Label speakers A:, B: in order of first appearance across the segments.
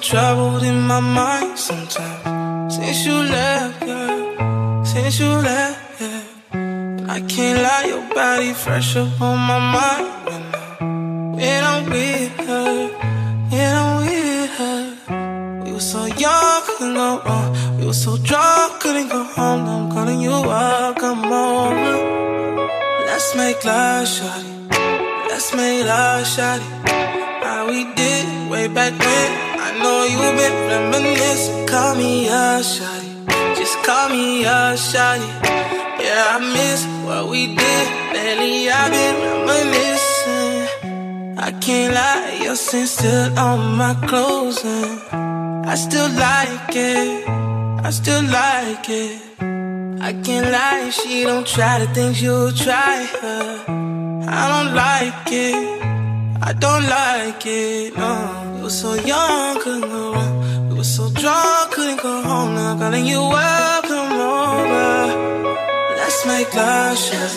A: troubled in my mind sometimes. Since you left, yeah. Since you left, yeah. I can't lie, your body fresh up on my mind. When, I, when I'm with her, when I'm with her. We were so young, couldn't go wrong. We were so drunk, couldn't go home. Now I'm calling you up, come over. Let's make love, shawty. Let's make love, shawty. How we did way back when. You've been reminiscing. Call me up, shawty. Just call me up, shawty. Yeah, I miss what we did. Lately I've been reminiscing. I can't lie, your scent still on my clothes. And I still like it. I still like it. I can't lie, she don't try the things you try her. I don't like it. I don't like it, no. We were so young, couldn't go wrong. We were so drunk, couldn't go home. Now calling you up, come over. Let's make love, shot.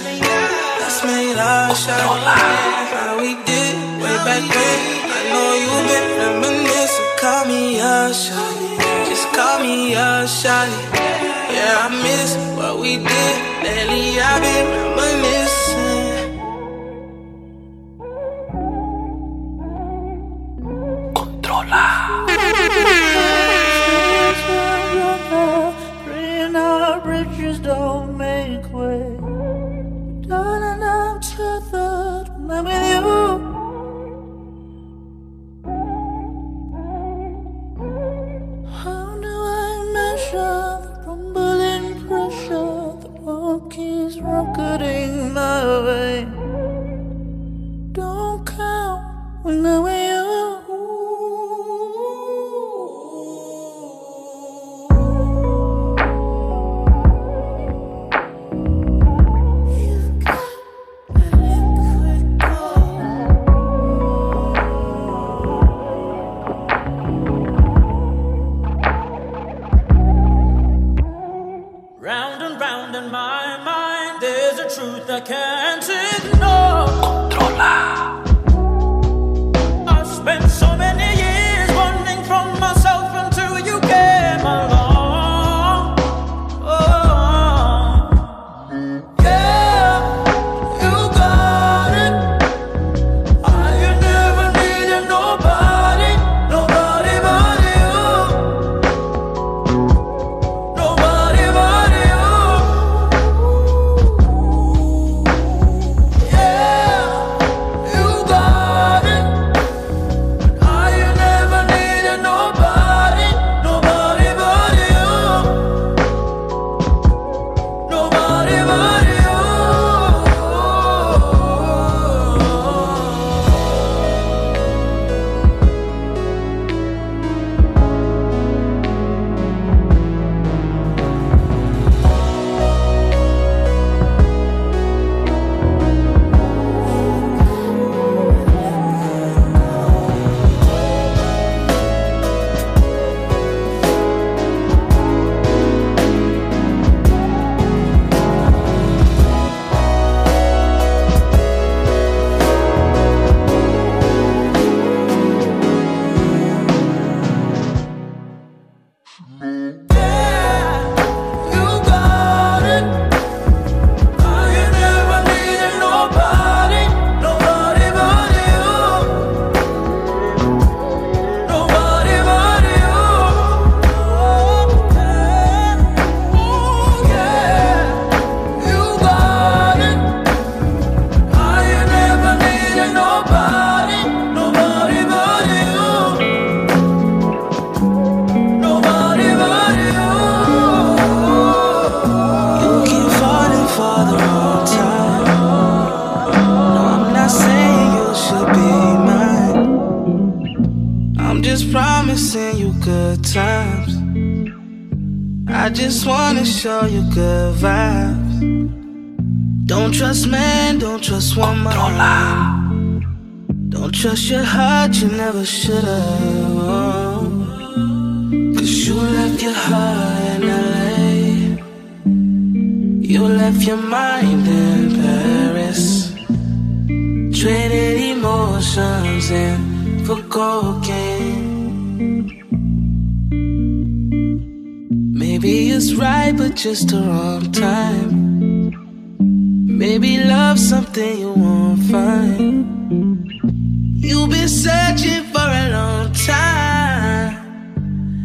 A: Let's make love, shot. How we did way back then. I know you've been reminiscing. Call me up, shot. Just call me up, shot. Yeah, I miss what we did. Lately I've been reminiscing.
B: Our bridges don't make way. Darling, I'm tethered when I'm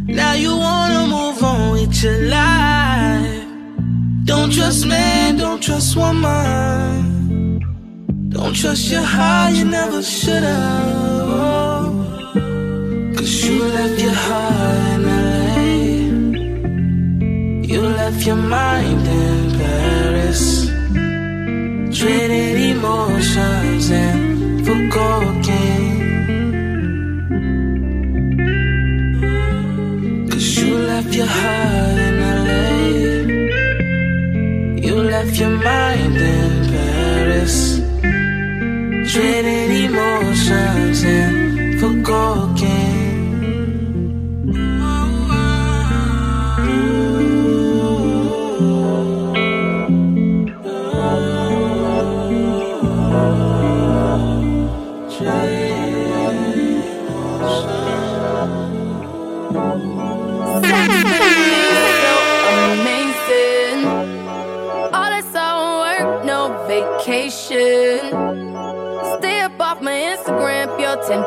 A: Now you wanna move on with your life. Don't trust man, don't trust woman. Don't trust your heart, you never should've. Cause you left your heart in LA. You left your mind in Paris. Traded emotions and for cocaine. Heart in LA. You left your mind in Paris. Traded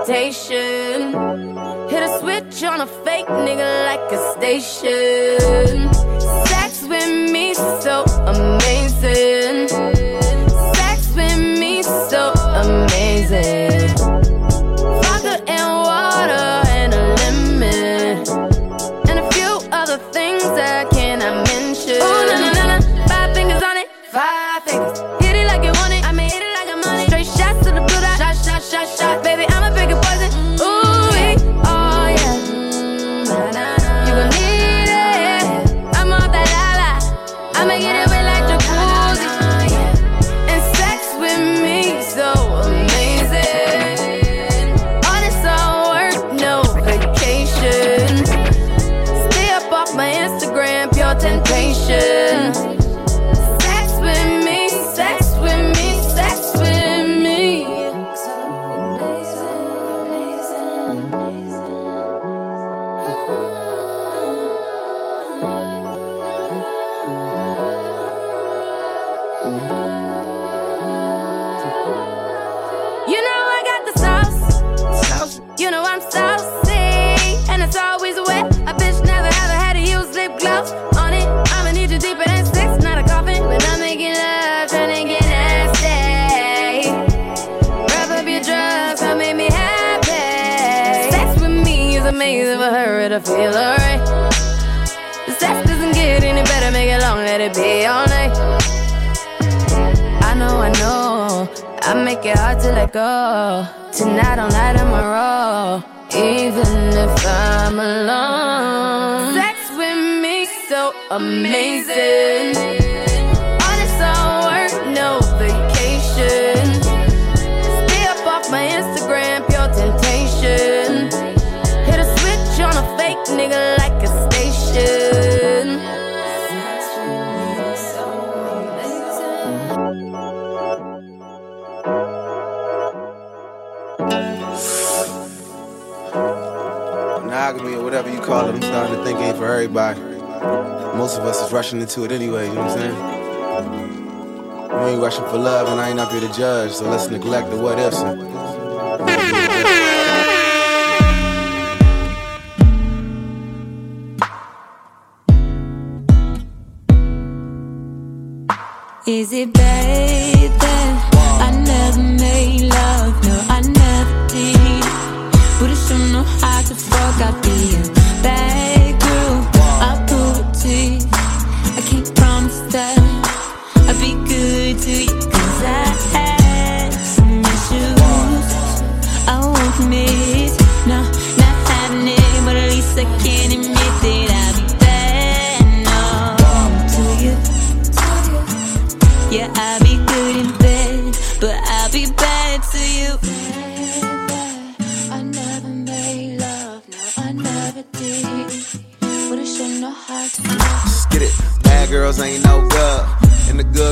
C: temptation. Hit a switch on a fake nigga like a station. Sex with me so amazing. Go. Tonight all night in my roll. Even if I'm alone. Sex with me so amazing. All this all work, no vacation. Stay up off my Instagram, pure temptation. Hit a switch on a fake nigga
D: whatever you call it, I'm starting to think ain't for everybody. Most of us is rushing into it anyway, you know what I'm saying? We ain't rushing for love, and I ain't up here to judge, so let's neglect the what ifs.
E: Is it bad that I never made love? No, I never did. But I sure know how to fuck. I'll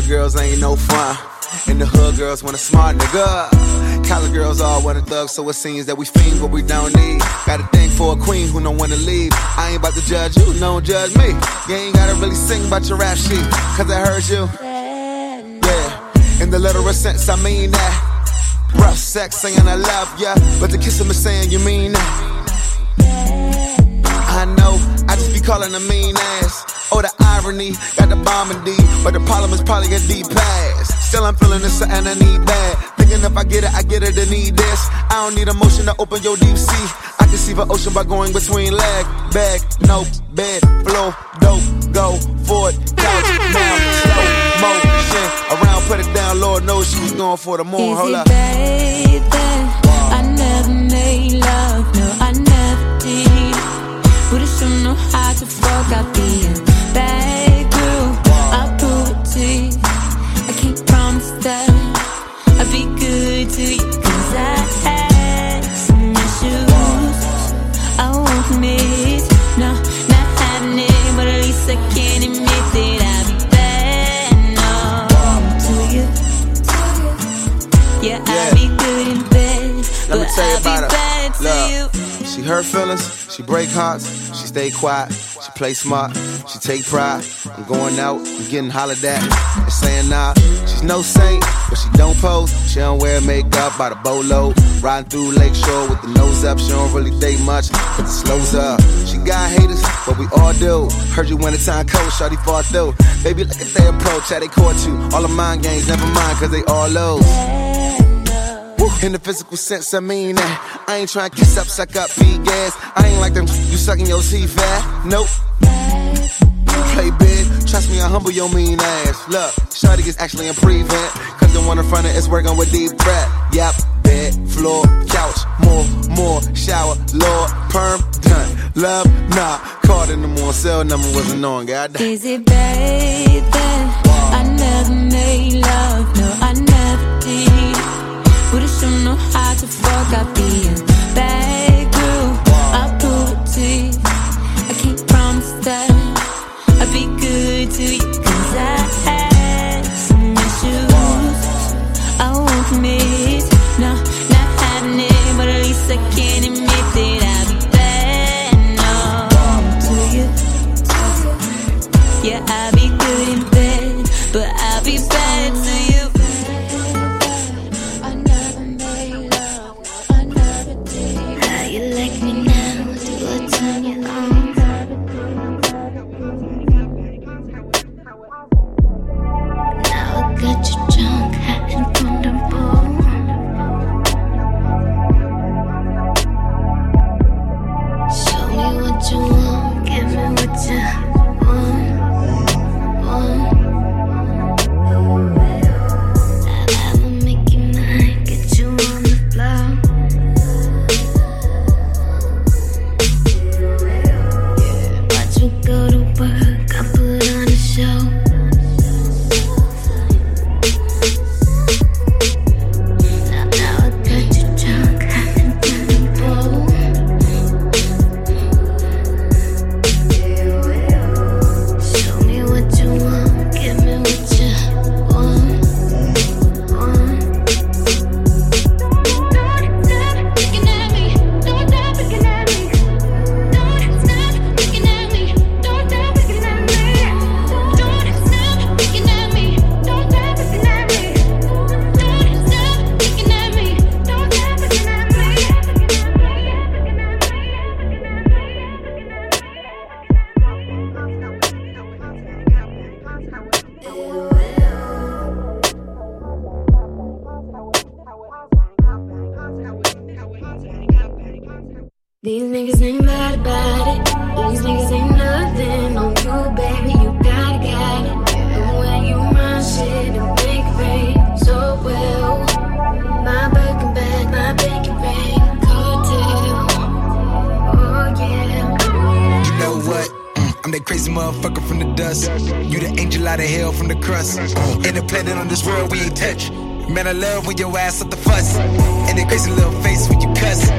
E: to
D: girls ain't no fun. And the hood girls want a smart nigga. College girls all want a thug, so it seems that we fiend what we don't need. Got a thing for a queen who don't wanna leave. I ain't about to judge you, don't judge me. You ain't gotta really sing about your rap sheet, cause I heard you. Yeah, in the literal sense, I mean that. Rough sex saying I love ya, but the kiss him is saying you mean that. I know, I just be calling a mean ass. Oh, the irony, got the bomb in D, but the problem is probably a D pass. Still, I'm feeling this something I need bad. Thinking if I get it, I get it, I need this. I don't need emotion to open your deep sea. I can see the ocean by going between leg, bag, no, bed, flow, dope, go, forward, couch, down, slow motion. Around, put it down, Lord knows she was going for the more. Hold up.
E: Baby, I never made love, no, I never did. Would've shown know how to fuck, I'd be
D: she break hearts, she stay quiet, she play smart, she take pride. I'm going out, I'm getting hollered at, and saying nah. She's no saint, but she don't pose. She don't wear makeup by the bolo. Riding through Lakeshore with the nose up, she don't really date much, but it slows up. She got haters, but we all do. Heard you when the time cold, shawty fought through. Baby, look at their approach, how they caught you. All of mind games, never mind, cause they all lows. In the physical sense, I mean that. I ain't trying to kiss up, suck up, feed gas. I ain't like them, you sucking your teeth fat. Nope. Play big, trust me, I humble your mean ass. Look, Shorty is actually in prevent. Cause the one in front of is working with deep breath. Yep, bed, floor, couch, more, more, shower, Lord, perm, done. Love, nah. Called in the morning, cell number wasn't on, goddamn.
E: Is it baby? I never made love, no, I never. Shown know how to fuck, I'd be a bad girl. I'll prove it to you. I can't promise that I'll be good to you, cause I had some issues. I won't commit, no, not having it, but at least I can admit that I'll be bad, no, to you. Yeah, I'll be good in bed, but I'll be bad to you.
F: Motherfucker from the dust. You the angel out of hell from the crust. Ain't a planet on this world we ain't touch. Man, I love when your ass up the fuss. And that crazy little face when you cuss.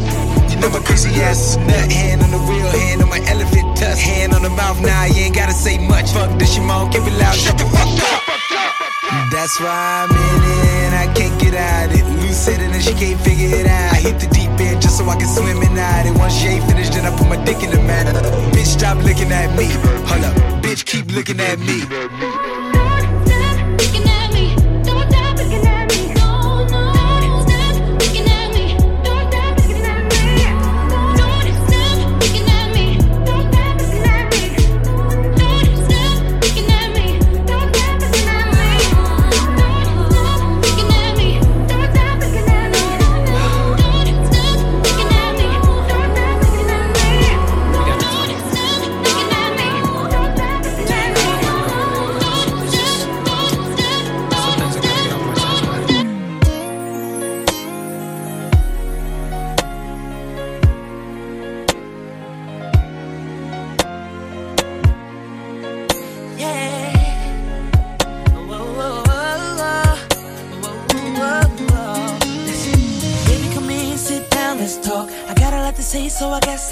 F: You know my crazy ass is nut. Hand on the wheel, hand on my elephant tusk. Hand on the mouth, now you ain't gotta say much. Fuck this, your mom, give it loud, shut the fuck up. That's why I'm in it and I can't get out it. Lucid and she can't figure it out. I hit the deep end just so I can swim in out it. Once she ain't finished, then I put my dick in the mat. Bitch, stop looking at me. Hold up, bitch, keep looking at me.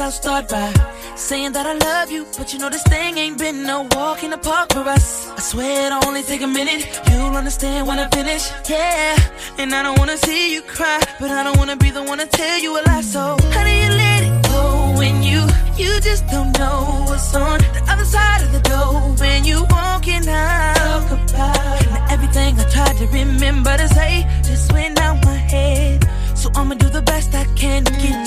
G: I'll start by saying that I love you, but you know this thing ain't been no walk in the park for us. I swear it'll only take a minute, you'll understand when I finish. Yeah, and I don't wanna see you cry, but I don't wanna be the one to tell you a lie. So, how do you let it go when you, you just don't know what's on the other side of the door when you walking out? Talk about everything I tried to remember to say just went out my head. So I'ma do the best I can get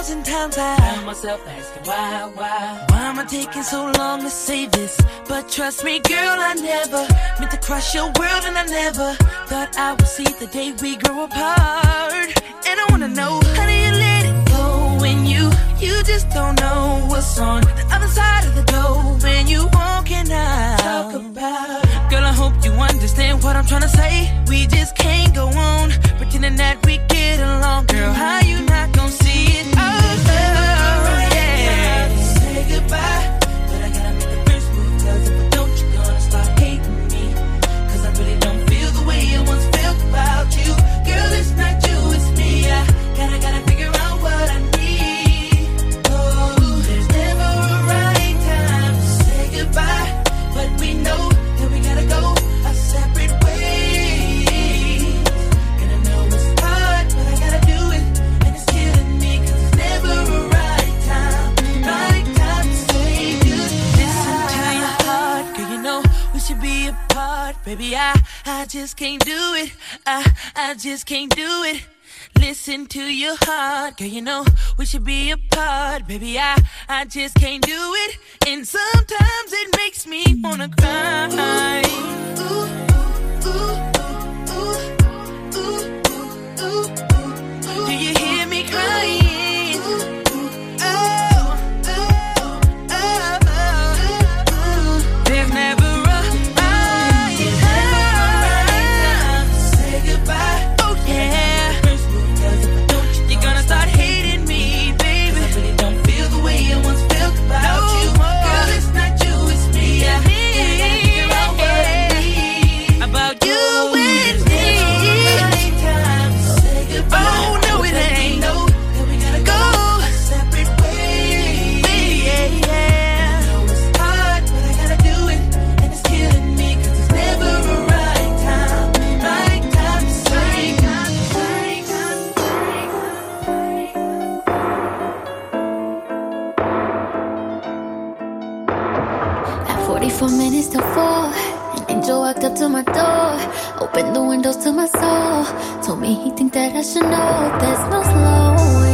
G: thousand times I found myself asking why, why, why am I taking so long to say this? But trust me, girl, I never meant to crush your world, and I never thought I would see the day we grow apart. And I wanna know how do you let it go when you, you just don't know what's on the other side of the door when you walking out. Talk about, girl, I hope you understand what I'm trying to say. We just can't go on pretending that we get along, girl. How you just can't do it. I, I just can't do it. Listen to your heart, girl, you know we should be apart. Baby, I, I just can't do it. And sometimes it makes me wanna cry. Ooh, ooh, ooh. Do you hear me crying?
E: Walked up to my door. Opened the windows to my soul. Told me he think that I should know there's no slowing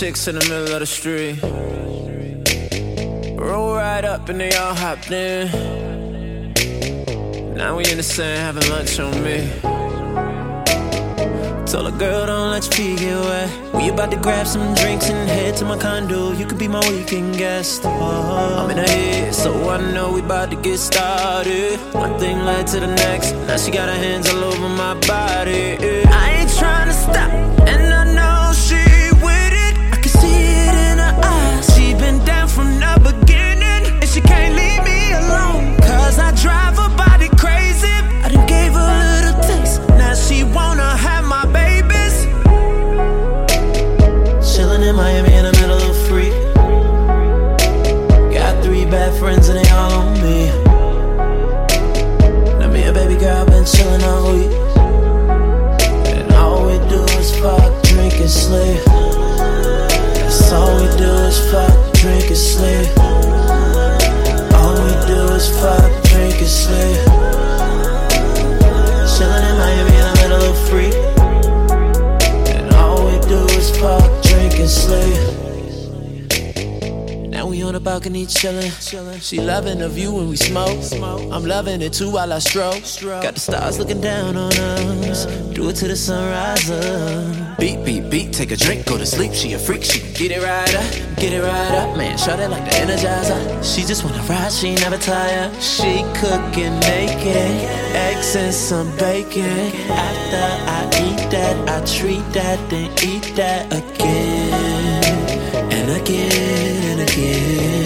H: six in the
I: middle of the street. Roll right up and they all hopped in. Now we in the sand having lunch on me. Told a girl don't let your feet get wet. We about to grab some drinks and head to my condo. You could be my weekend guest. Oh, I'm in her head, so I know we about to get started. One thing led to the next. Now she got her hands all over my body. balcony chilling. She loving the view when we smoke. I'm loving it too while I stroke. Got the stars looking down on us. Do it to the sunrise. rises. Beat, beat, beat. Take a drink, go to sleep. She a freak. She get it right up, get it right up, man. Shot it like the Energizer. She just wanna ride. She never tired. She cooking naked, eggs and some bacon. After I eat that, I treat that, then eat that again and again and again.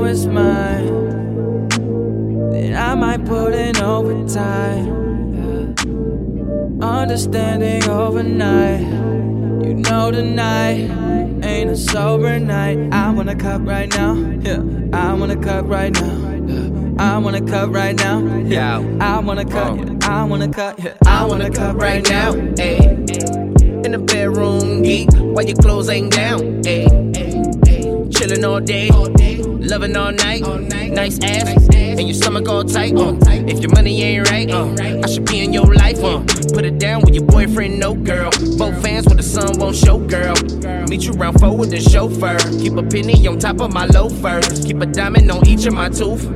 I: Know
J: it's mine.
K: Then I might put in overtime. Yeah. Understanding overnight. You know tonight ain't a sober night. I wanna cut right now. Yeah. I wanna cut right now. I wanna cut right now. Yeah. I wanna cut. Yeah. I wanna cut. Yeah. I wanna cut right now.
L: Ayy. In the bedroom, geek, while your clothes ain't down. Ayy. Chillin' all day, loving all night. Nice ass, and your stomach all tight. Uh. If your money ain't right, uh, I should be in your life. Uh. Put it down with your boyfriend, no girl. Both fans with the sun won't show, girl. Meet you round four with the chauffeur. Keep a penny on top of my loafers. Keep a diamond on each of my tooth.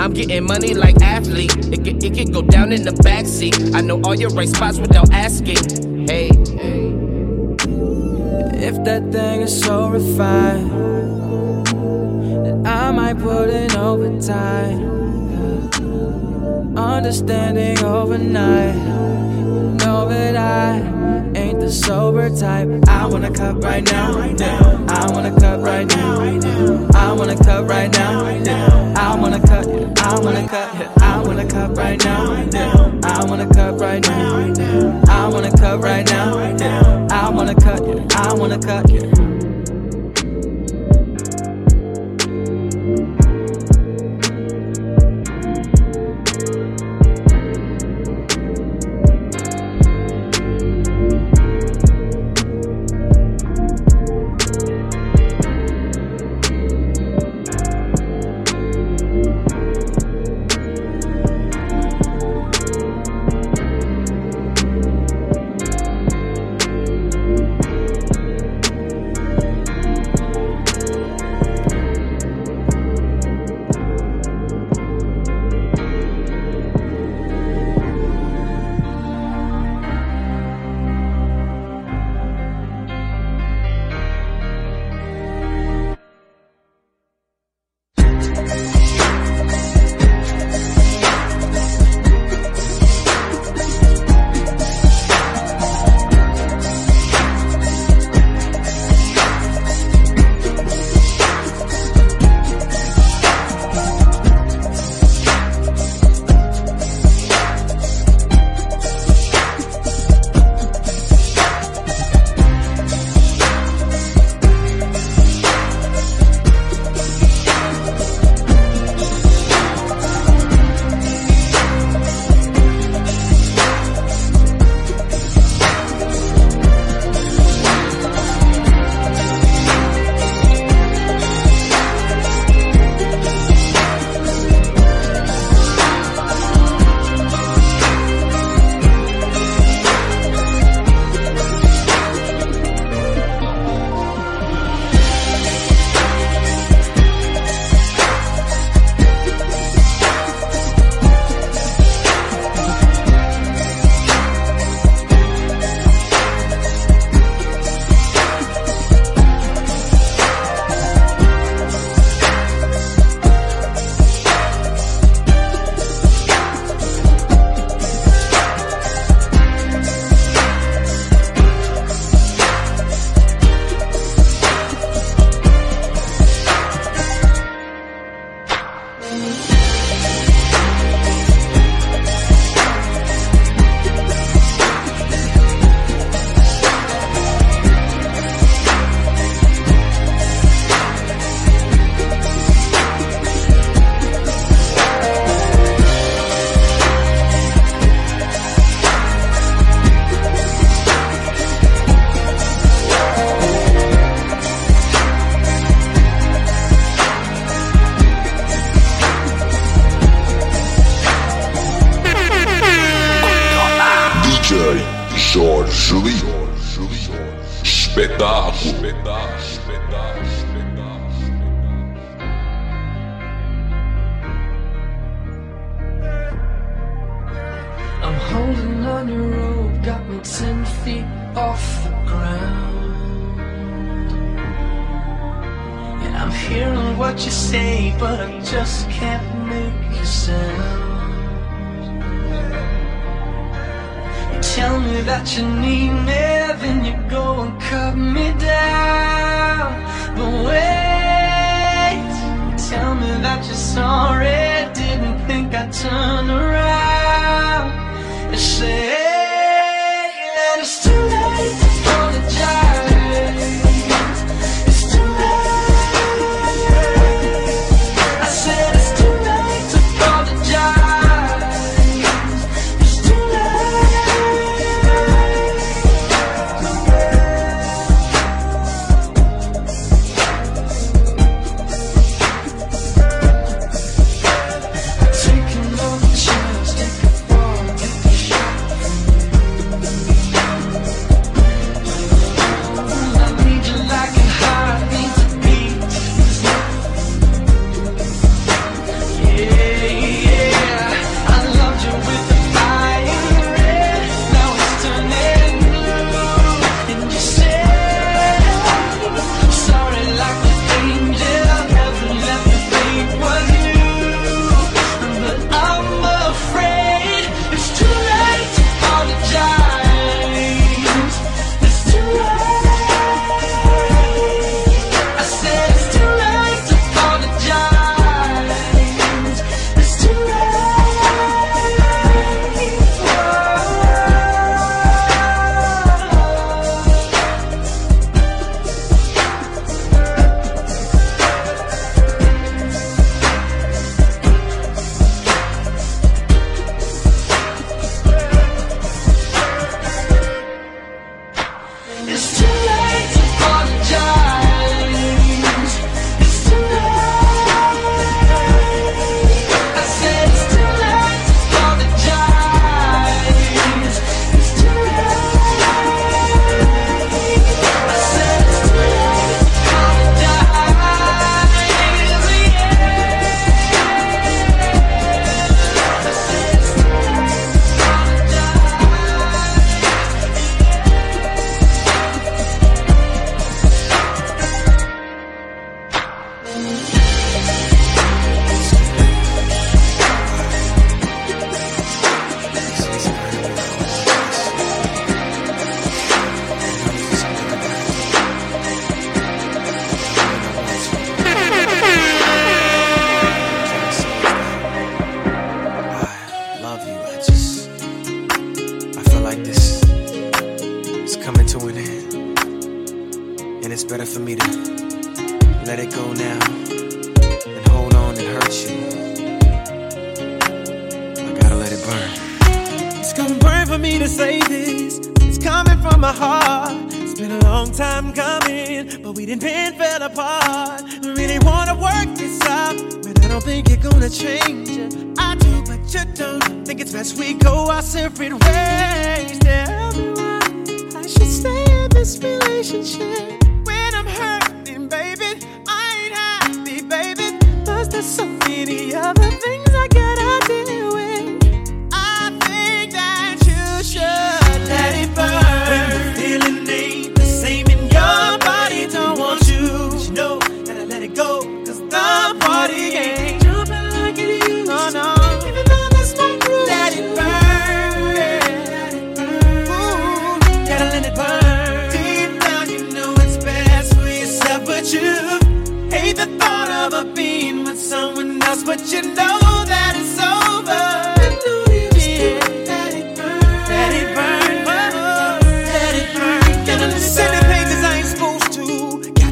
L: I'm getting money like athlete. It can, it can go down in the backseat. I know all your right spots without asking. Hey.
K: If that thing is so refined, then I might put in overtime. Understanding overnight, know that I ain't the sober type. I wanna cut right now. I wanna cut right now. I wanna cut right now. I wanna cut. I wanna cut. I wanna cut right now. I wanna cut right now. I wanna cut right now. I wanna cut. I wanna cut.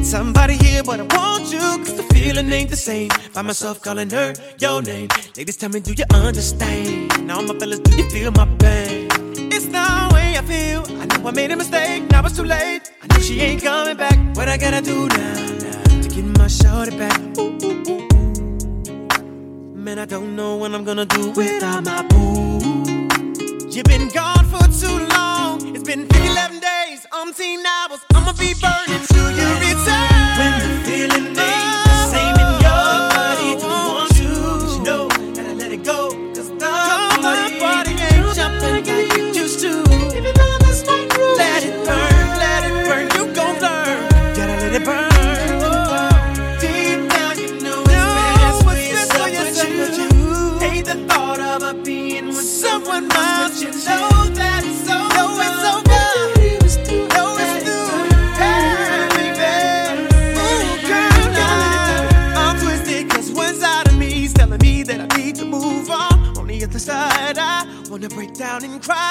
M: Somebody here, but I want you, cause the feeling ain't the same. Find myself calling her your name. Ladies, tell me, do you understand? Now, my fellas, do you feel my pain? It's the way I feel. I know I made a mistake, now it's too late. I know she ain't coming back. What I gotta do now, now to get my shorty back? Ooh, ooh, ooh, ooh. Man, I don't know what I'm gonna do without my boo. You've been gone for too long, it's been 50 umpteen hours. I'ma be burning till you return. When the feeling is- down and cry.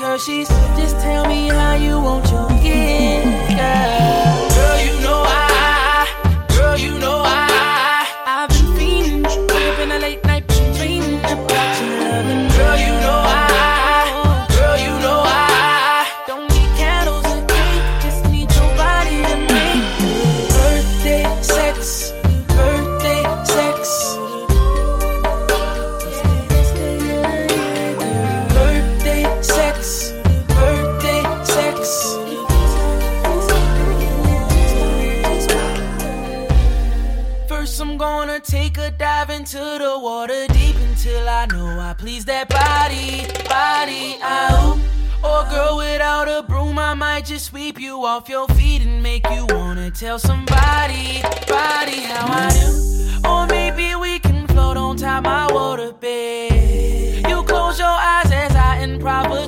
M: like
G: Hershey's. Just tell me how you want your gift, girl. Girl, you know just sweep you off your feet and make you wanna tell somebody, body how I do. Or maybe we can float on top my water bed. You close your eyes as I
N: improvise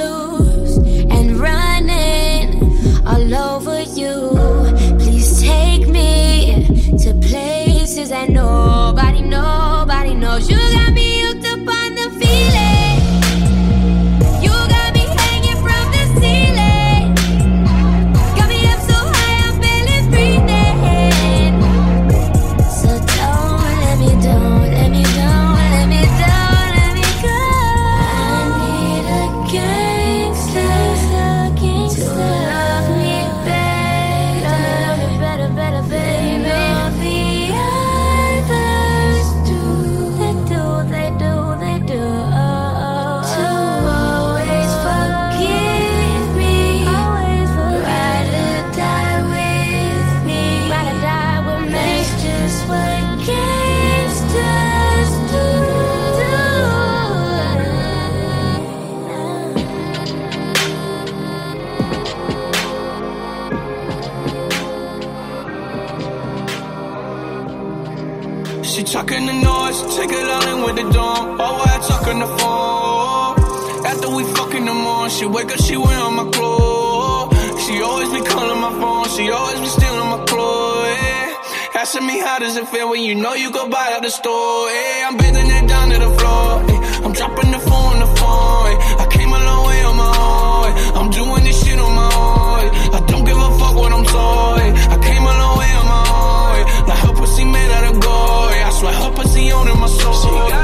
N: how does it feel when you know you go buy at the store. Yeah. I'm bending it down to the floor. Yeah. I'm dropping the phone on the phone. Yeah. I came a long way on my own. Yeah. I'm doing this shit on my own. I don't give a fuck what I'm told. I came a long way on my own. Like her pussy made out of gold. I swear her pussy owning my soul.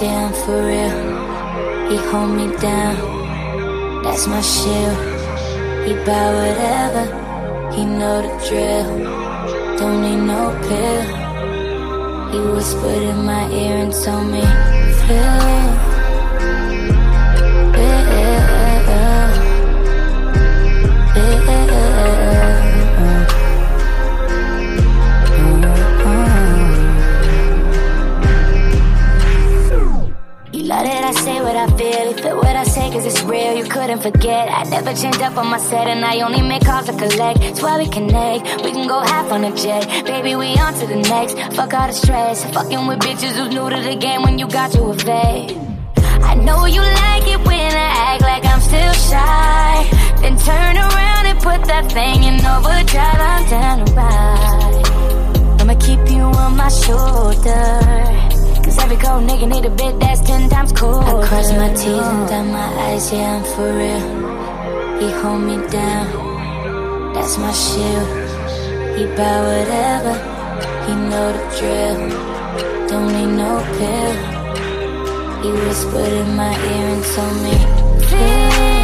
N: For
E: real. He hold me down, that's my shield. He buy whatever, he know the drill. Don't need no pill. He whispered in my ear and told me, feel. Cause it's real. You couldn't forget. I never change up on my set and I only make calls to collect. That's why we connect. We can go half on a jet. Baby, we on to the next. Fuck all the stress. Fucking with bitches who's new to the game when you got to evade. I know you like it when I act like I'm still shy. Then turn around and put that thing in overdrive. I'm down to ride. I'ma keep you on my shoulder. Every cold nigga need a bit that's ten times colder. I cross my T's and dot my eyes, yeah, I'm for real. He hold me down, that's my shield. He buy whatever, he know the drill. Don't need no pill. He whispered in my ear and told me,
N: It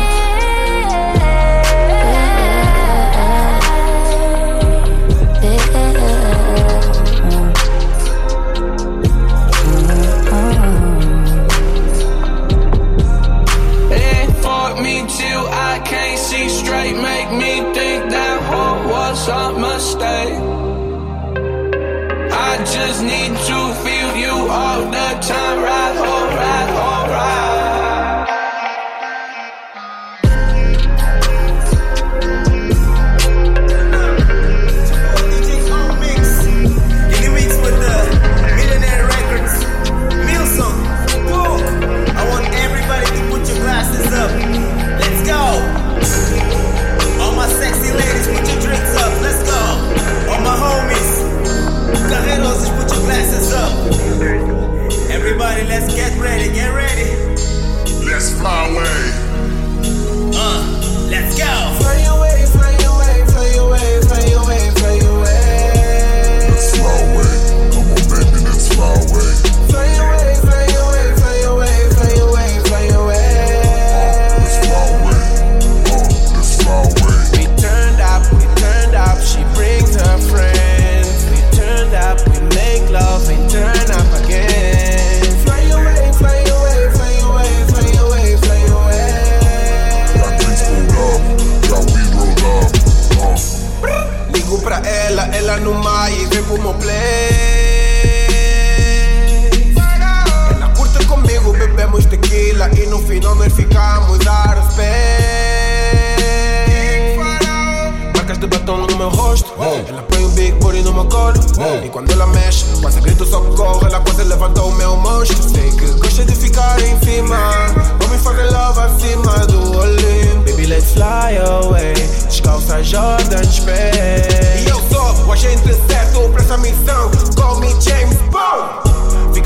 O: Get ready, get ready. Let's
M: fly away. Ficamos a respeito. Marcas de batom no meu rosto. Ela põe um big booty no meu colo. E quando ela mexe, quase grito socorro. Ela quase levantou o meu monstro. Sei que gosta de ficar em cima. Vamos fazer love acima do Olimpo.
A: Baby, let's fly away. Descalça Jordan's pé.
M: E eu sou o agente certo pra essa missão. Call me James Bond.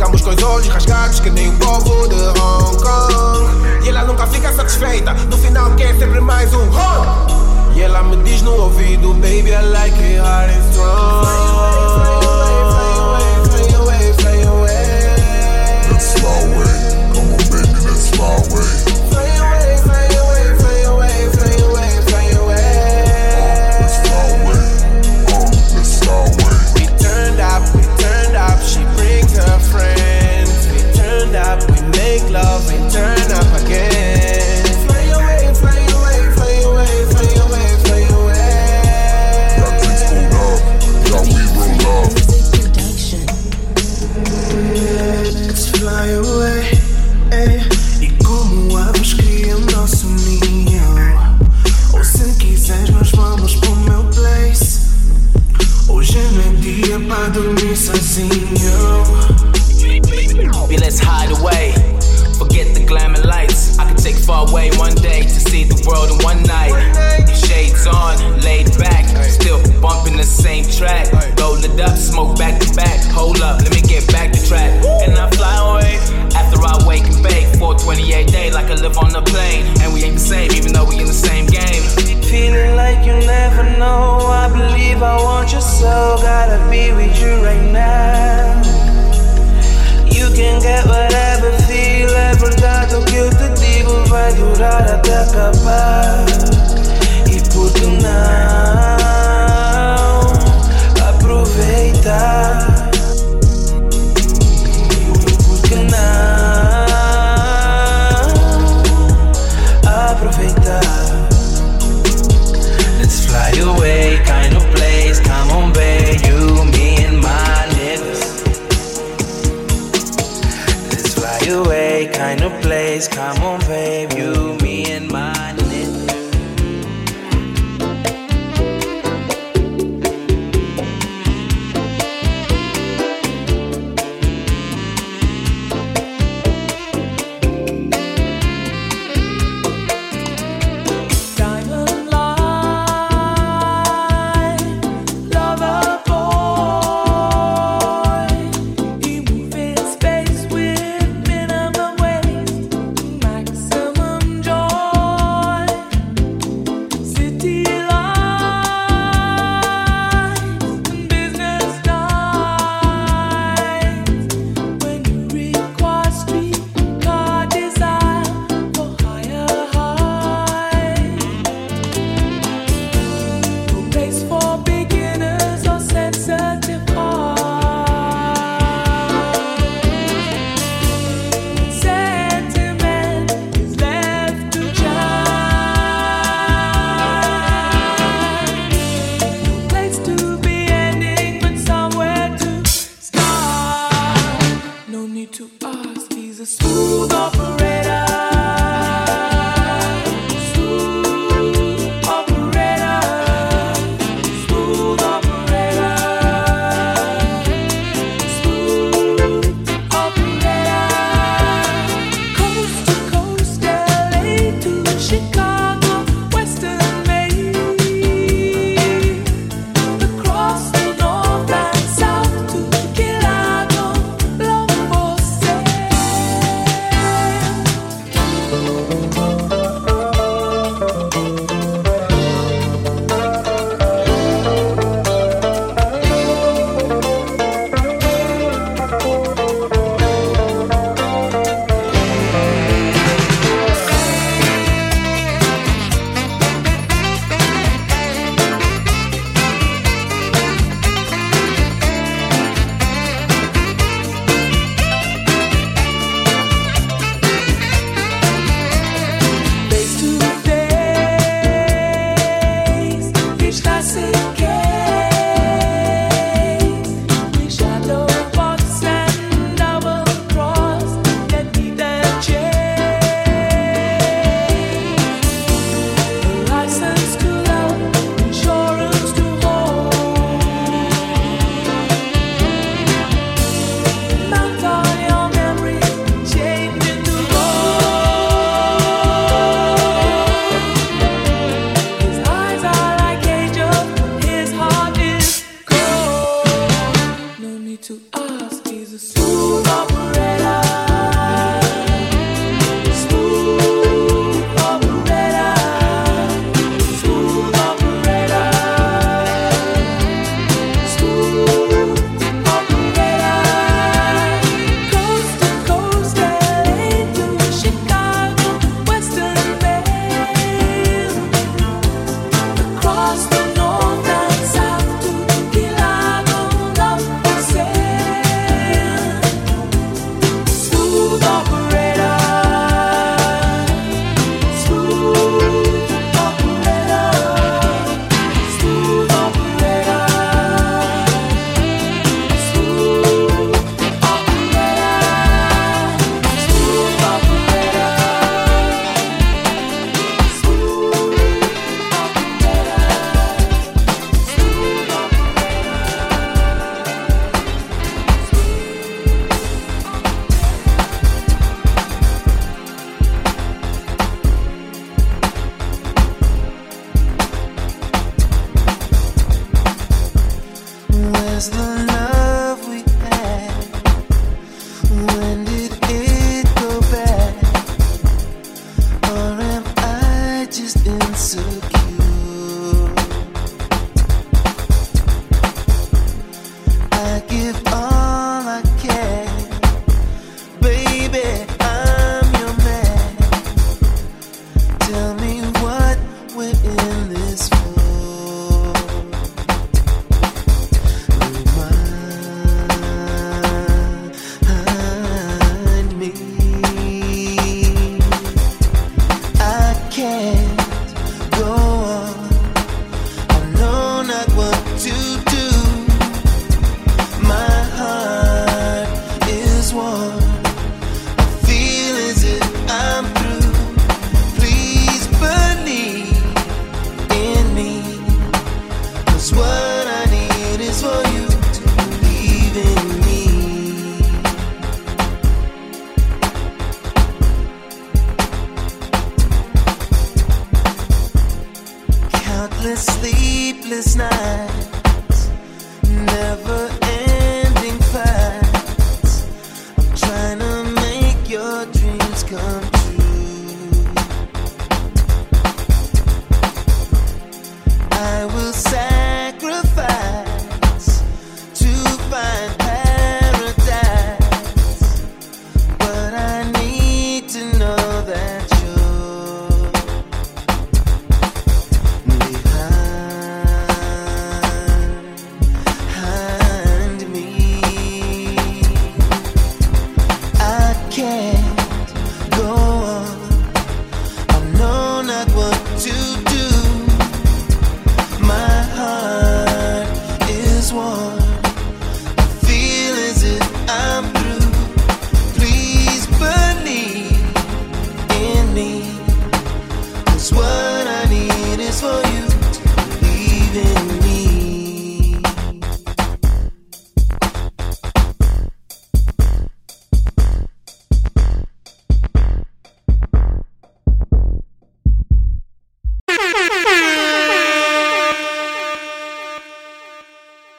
M: Ficamos com os olhos rasgados que nem o povo de Hong Kong. E ela nunca fica satisfeita. No final quer sempre mais um home. E ela me diz no ouvido, baby, I like it hard and strong. Fly away, fly away, fly away.
P: Fly away. Come on, baby, let's fly away.
Q: Track. It up, smoke back to back. Hold up, let me get back to track. And I fly away after I wake and bake. 428 day, like I live on the plane. And we ain't the same, even though we in the same game.
A: Feeling like you never know. I believe I want you so. Gotta be with you right now. You can get whatever feel. É verdade o que eu te digo. Aproveitar?
I: Jesus. Smooth.